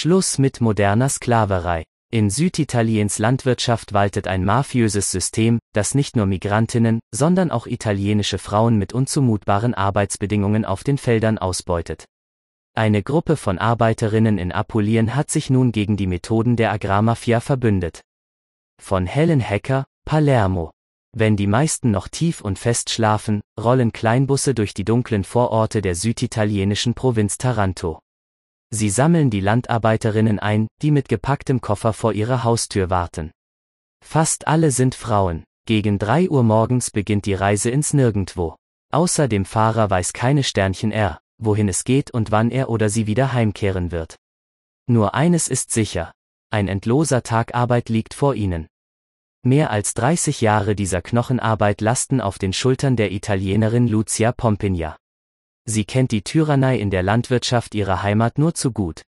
Schluss mit moderner Sklaverei. In Süditaliens Landwirtschaft waltet ein mafiöses System, das nicht nur Migrantinnen, sondern auch italienische Frauen mit unzumutbaren Arbeitsbedingungen auf den Feldern ausbeutet. Eine Gruppe von Arbeiterinnen in Apulien hat sich nun gegen die Methoden der Agrarmafia verbündet. Von Helen Hacker, Palermo. Wenn die meisten noch tief und fest schlafen, rollen Kleinbusse durch die dunklen Vororte der süditalienischen Provinz Taranto. Sie sammeln die Landarbeiterinnen ein, die mit gepacktem Koffer vor ihrer Haustür warten. Fast alle sind Frauen. Gegen drei Uhr morgens beginnt die Reise ins Nirgendwo. Außer dem Fahrer weiß keine Sternchen er, wohin es geht und wann er oder sie wieder heimkehren wird. Nur eines ist sicher. Ein endloser Tag Arbeit liegt vor ihnen. Mehr als 30 Jahre dieser Knochenarbeit lasten auf den Schultern der Italienerin Lucia Pompigna. Sie kennt die Tyrannei in der Landwirtschaft ihrer Heimat nur zu gut.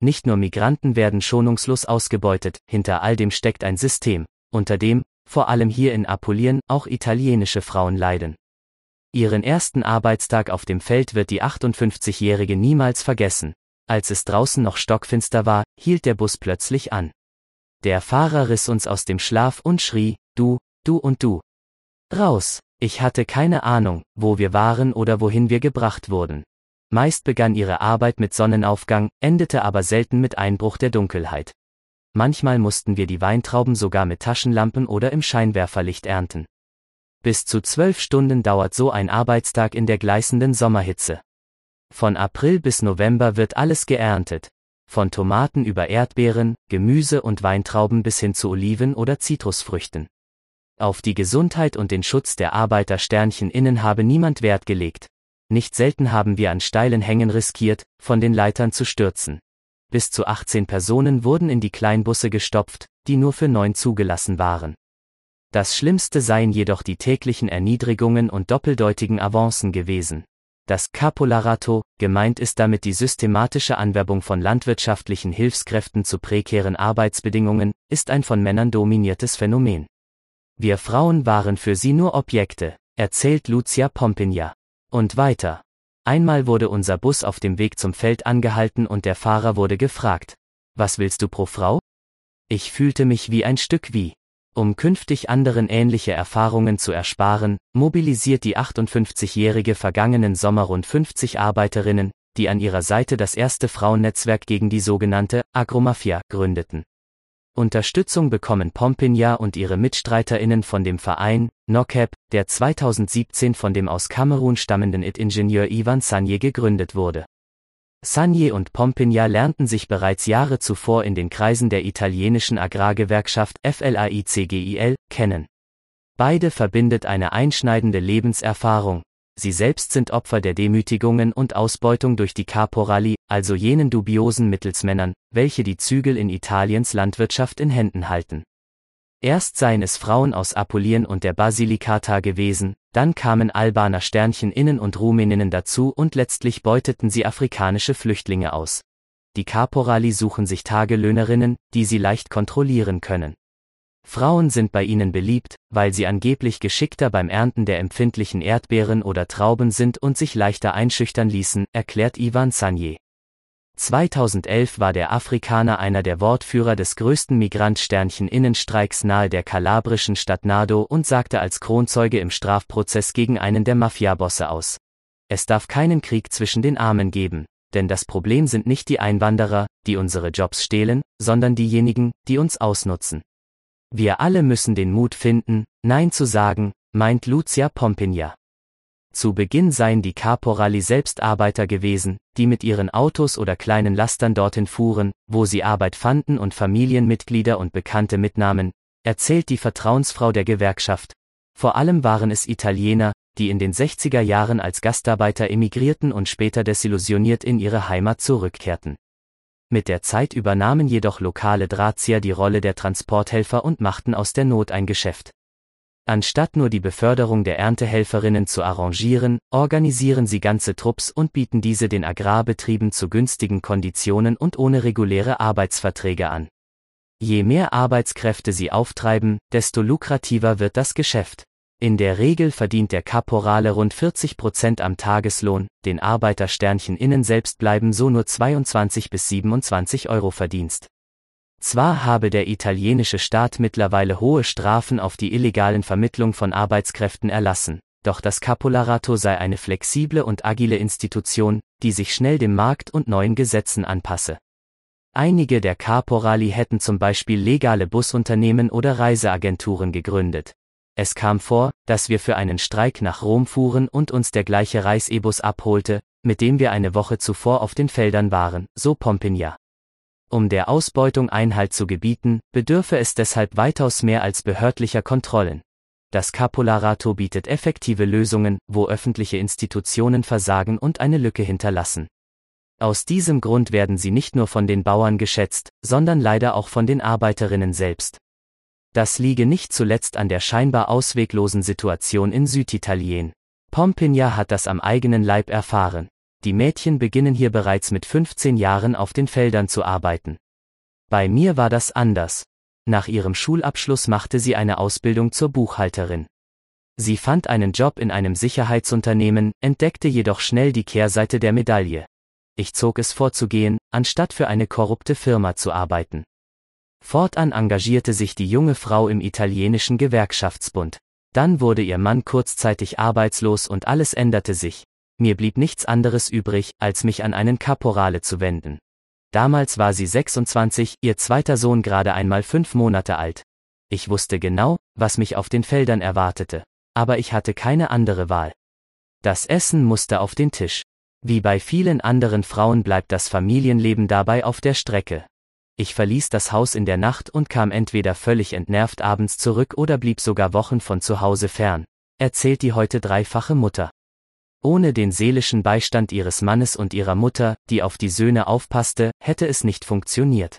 Nicht nur Migranten werden schonungslos ausgebeutet, hinter all dem steckt ein System, unter dem, vor allem hier in Apulien, auch italienische Frauen leiden. Ihren ersten Arbeitstag auf dem Feld wird die 58-Jährige niemals vergessen. Als es draußen noch stockfinster war, hielt der Bus plötzlich an. Der Fahrer riss uns aus dem Schlaf und schrie, du, du und du. Raus! Ich hatte keine Ahnung, wo wir waren oder wohin wir gebracht wurden. Meist begann ihre Arbeit mit Sonnenaufgang, endete aber selten mit Einbruch der Dunkelheit. Manchmal mussten wir die Weintrauben sogar mit Taschenlampen oder im Scheinwerferlicht ernten. Bis zu zwölf Stunden dauert so ein Arbeitstag in der gleißenden Sommerhitze. Von April bis November wird alles geerntet. Von Tomaten über Erdbeeren, Gemüse und Weintrauben bis hin zu Oliven oder Zitrusfrüchten. Auf die Gesundheit und den Schutz der Arbeiter Sternchen innen habe niemand Wert gelegt. Nicht selten haben wir an steilen Hängen riskiert, von den Leitern zu stürzen. Bis zu 18 Personen wurden in die Kleinbusse gestopft, die nur für neun zugelassen waren. Das Schlimmste seien jedoch die täglichen Erniedrigungen und doppeldeutigen Avancen gewesen. Das Capolarato, gemeint ist damit die systematische Anwerbung von landwirtschaftlichen Hilfskräften zu prekären Arbeitsbedingungen, ist ein von Männern dominiertes Phänomen. Wir Frauen waren für sie nur Objekte, erzählt Lucia Pompigna. Und weiter. Einmal wurde unser Bus auf dem Weg zum Feld angehalten und der Fahrer wurde gefragt, was willst du pro Frau? Ich fühlte mich wie ein Stück wie. Um künftig anderen ähnliche Erfahrungen zu ersparen, mobilisiert die 58-jährige vergangenen Sommer rund 50 Arbeiterinnen, die an ihrer Seite das erste Frauennetzwerk gegen die sogenannte Agromafia gründeten. Unterstützung bekommen Pompigna und ihre MitstreiterInnen von dem Verein, NOCAP, der 2017 von dem aus Kamerun stammenden IT-Ingenieur Ivan Sanye gegründet wurde. Sanye und Pompigna lernten sich bereits Jahre zuvor in den Kreisen der italienischen Agrargewerkschaft FLAICGIL kennen. Beide verbindet eine einschneidende Lebenserfahrung, sie selbst sind Opfer der Demütigungen und Ausbeutung durch die Caporali, also jenen dubiosen Mittelsmännern, welche die Zügel in Italiens Landwirtschaft in Händen halten. Erst seien es Frauen aus Apulien und der Basilicata gewesen, dann kamen Albaner Sternchen innen und Rumäninnen dazu und letztlich beuteten sie afrikanische Flüchtlinge aus. Die Caporali suchen sich Tagelöhnerinnen, die sie leicht kontrollieren können. Frauen sind bei ihnen beliebt, weil sie angeblich geschickter beim Ernten der empfindlichen Erdbeeren oder Trauben sind und sich leichter einschüchtern ließen, erklärt Ivan Sanye. 2011 war der Afrikaner einer der Wortführer des größten Migrantsternchen-Innenstreiks nahe der kalabrischen Stadt Nardo und sagte als Kronzeuge im Strafprozess gegen einen der Mafiabosse aus. Es darf keinen Krieg zwischen den Armen geben, denn das Problem sind nicht die Einwanderer, die unsere Jobs stehlen, sondern diejenigen, die uns ausnutzen. Wir alle müssen den Mut finden, Nein zu sagen, meint Lucia Pompigna. Zu Beginn seien die Caporali selbst Arbeiter gewesen, die mit ihren Autos oder kleinen Lastern dorthin fuhren, wo sie Arbeit fanden und Familienmitglieder und Bekannte mitnahmen, erzählt die Vertrauensfrau der Gewerkschaft. Vor allem waren es Italiener, die in den 60er Jahren als Gastarbeiter emigrierten und später desillusioniert in ihre Heimat zurückkehrten. Mit der Zeit übernahmen jedoch lokale Drahtzieher die Rolle der Transporthelfer und machten aus der Not ein Geschäft. Anstatt nur die Beförderung der Erntehelferinnen zu arrangieren, organisieren sie ganze Trupps und bieten diese den Agrarbetrieben zu günstigen Konditionen und ohne reguläre Arbeitsverträge an. Je mehr Arbeitskräfte sie auftreiben, desto lukrativer wird das Geschäft. In der Regel verdient der Kaporale rund 40 Prozent am Tageslohn, den Arbeitersternchen innen selbst bleiben so nur 22 bis 27 Euro Verdienst. Zwar habe der italienische Staat mittlerweile hohe Strafen auf die illegalen Vermittlung von Arbeitskräften erlassen, doch das Capolarato sei eine flexible und agile Institution, die sich schnell dem Markt und neuen Gesetzen anpasse. Einige der Caporali hätten zum Beispiel legale Busunternehmen oder Reiseagenturen gegründet. Es kam vor, dass wir für einen Streik nach Rom fuhren und uns der gleiche Reisebus abholte, mit dem wir eine Woche zuvor auf den Feldern waren, so Pompigna. Um der Ausbeutung Einhalt zu gebieten, bedürfe es deshalb weitaus mehr als behördlicher Kontrollen. Das Capolarato bietet effektive Lösungen, wo öffentliche Institutionen versagen und eine Lücke hinterlassen. Aus diesem Grund werden sie nicht nur von den Bauern geschätzt, sondern leider auch von den Arbeiterinnen selbst. Das liege nicht zuletzt an der scheinbar ausweglosen Situation in Süditalien. Pompigna hat das am eigenen Leib erfahren. Die Mädchen beginnen hier bereits mit 15 Jahren auf den Feldern zu arbeiten. Bei mir war das anders. Nach ihrem Schulabschluss machte sie eine Ausbildung zur Buchhalterin. Sie fand einen Job in einem Sicherheitsunternehmen, entdeckte jedoch schnell die Kehrseite der Medaille. Ich zog es vorzugehen, anstatt für eine korrupte Firma zu arbeiten. Fortan engagierte sich die junge Frau im italienischen Gewerkschaftsbund. Dann wurde ihr Mann kurzzeitig arbeitslos und alles änderte sich. Mir blieb nichts anderes übrig, als mich an einen Caporale zu wenden. Damals war sie 26, ihr zweiter Sohn gerade einmal fünf Monate alt. Ich wusste genau, was mich auf den Feldern erwartete, aber ich hatte keine andere Wahl. Das Essen musste auf den Tisch. Wie bei vielen anderen Frauen bleibt das Familienleben dabei auf der Strecke. Ich verließ das Haus in der Nacht und kam entweder völlig entnervt abends zurück oder blieb sogar Wochen von zu Hause fern, erzählt die heute dreifache Mutter. Ohne den seelischen Beistand ihres Mannes und ihrer Mutter, die auf die Söhne aufpasste, hätte es nicht funktioniert.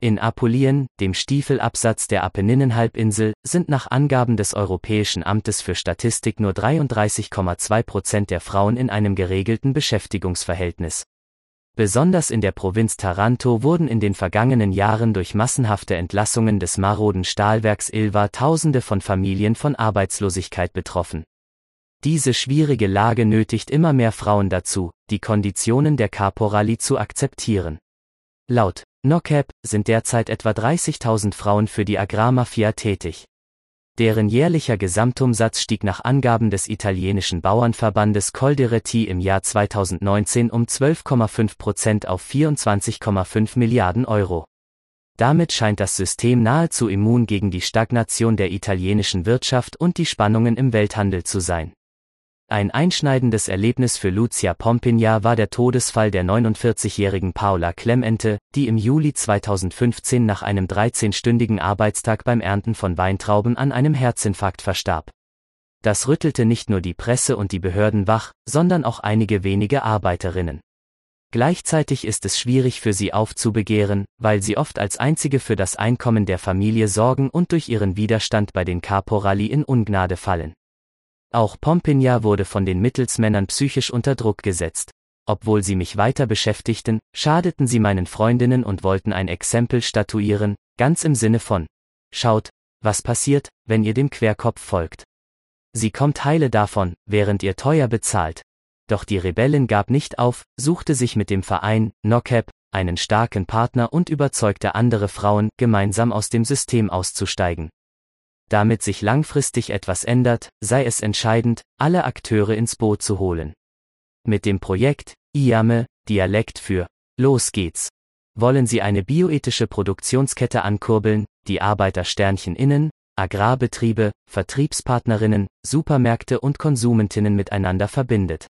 In Apulien, dem Stiefelabsatz der Apenninenhalbinsel, sind nach Angaben des Europäischen Amtes für Statistik nur 33,2 Prozent der Frauen in einem geregelten Beschäftigungsverhältnis. Besonders in der Provinz Taranto wurden in den vergangenen Jahren durch massenhafte Entlassungen des maroden Stahlwerks Ilva Tausende von Familien von Arbeitslosigkeit betroffen. Diese schwierige Lage nötigt immer mehr Frauen dazu, die Konditionen der Caporali zu akzeptieren. Laut NOCAP sind derzeit etwa 30.000 Frauen für die Agrarmafia tätig. Deren jährlicher Gesamtumsatz stieg nach Angaben des italienischen Bauernverbandes Coldiretti im Jahr 2019 um 12,5 Prozent auf 24,5 Milliarden Euro. Damit scheint das System nahezu immun gegen die Stagnation der italienischen Wirtschaft und die Spannungen im Welthandel zu sein. Ein einschneidendes Erlebnis für Lucia Pompigna war der Todesfall der 49-jährigen Paula Clemente, die im Juli 2015 nach einem 13-stündigen Arbeitstag beim Ernten von Weintrauben an einem Herzinfarkt verstarb. Das rüttelte nicht nur die Presse und die Behörden wach, sondern auch einige wenige Arbeiterinnen. Gleichzeitig ist es schwierig für sie aufzubegehren, weil sie oft als einzige für das Einkommen der Familie sorgen und durch ihren Widerstand bei den Caporali in Ungnade fallen. Auch Pompigna wurde von den Mittelsmännern psychisch unter Druck gesetzt. Obwohl sie mich weiter beschäftigten, schadeten sie meinen Freundinnen und wollten ein Exempel statuieren, ganz im Sinne von, schaut, was passiert, wenn ihr dem Querkopf folgt. Sie kommt heile davon, während ihr teuer bezahlt. Doch die Rebellin gab nicht auf, suchte sich mit dem Verein, NOCAP, einen starken Partner und überzeugte andere Frauen, gemeinsam aus dem System auszusteigen. Damit sich langfristig etwas ändert, sei es entscheidend, alle Akteure ins Boot zu holen. Mit dem Projekt IAME, Dialekt für Los geht's. Wollen Sie eine bioethische Produktionskette ankurbeln, die Arbeitersternchen innen, Agrarbetriebe, Vertriebspartnerinnen, Supermärkte und Konsumentinnen miteinander verbindet.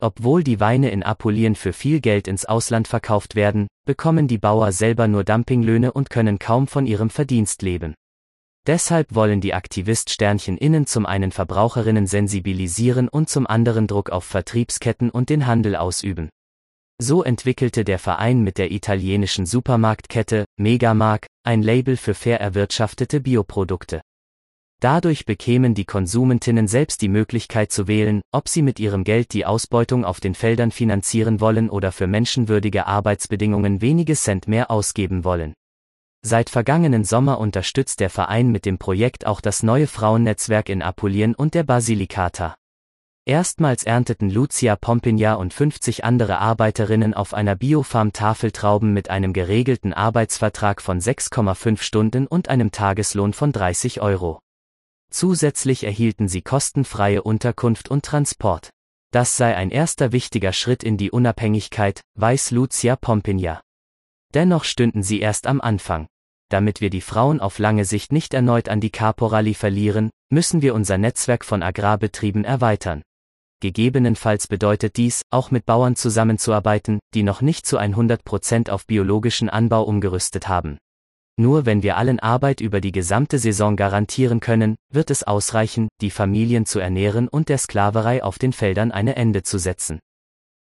Obwohl die Weine in Apulien für viel Geld ins Ausland verkauft werden, bekommen die Bauer selber nur Dumpinglöhne und können kaum von ihrem Verdienst leben. Deshalb wollen die Aktivist-Sternchen innen zum einen Verbraucherinnen sensibilisieren und zum anderen Druck auf Vertriebsketten und den Handel ausüben. So entwickelte der Verein mit der italienischen Supermarktkette Megamark ein Label für fair erwirtschaftete Bioprodukte. Dadurch bekämen die Konsumentinnen selbst die Möglichkeit zu wählen, ob sie mit ihrem Geld die Ausbeutung auf den Feldern finanzieren wollen oder für menschenwürdige Arbeitsbedingungen wenige Cent mehr ausgeben wollen. Seit vergangenen Sommer unterstützt der Verein mit dem Projekt auch das neue Frauennetzwerk in Apulien und der Basilicata. Erstmals ernteten Lucia Pompigna und 50 andere Arbeiterinnen auf einer Biofarm Tafeltrauben mit einem geregelten Arbeitsvertrag von 6,5 Stunden und einem Tageslohn von 30 Euro. Zusätzlich erhielten sie kostenfreie Unterkunft und Transport. Das sei ein erster wichtiger Schritt in die Unabhängigkeit, weiß Lucia Pompigna. Dennoch stünden sie erst am Anfang. Damit wir die Frauen auf lange Sicht nicht erneut an die Caporali verlieren, müssen wir unser Netzwerk von Agrarbetrieben erweitern. Gegebenenfalls bedeutet dies, auch mit Bauern zusammenzuarbeiten, die noch nicht zu 100 Prozent auf biologischen Anbau umgerüstet haben. Nur wenn wir allen Arbeit über die gesamte Saison garantieren können, wird es ausreichen, die Familien zu ernähren und der Sklaverei auf den Feldern eine Ende zu setzen.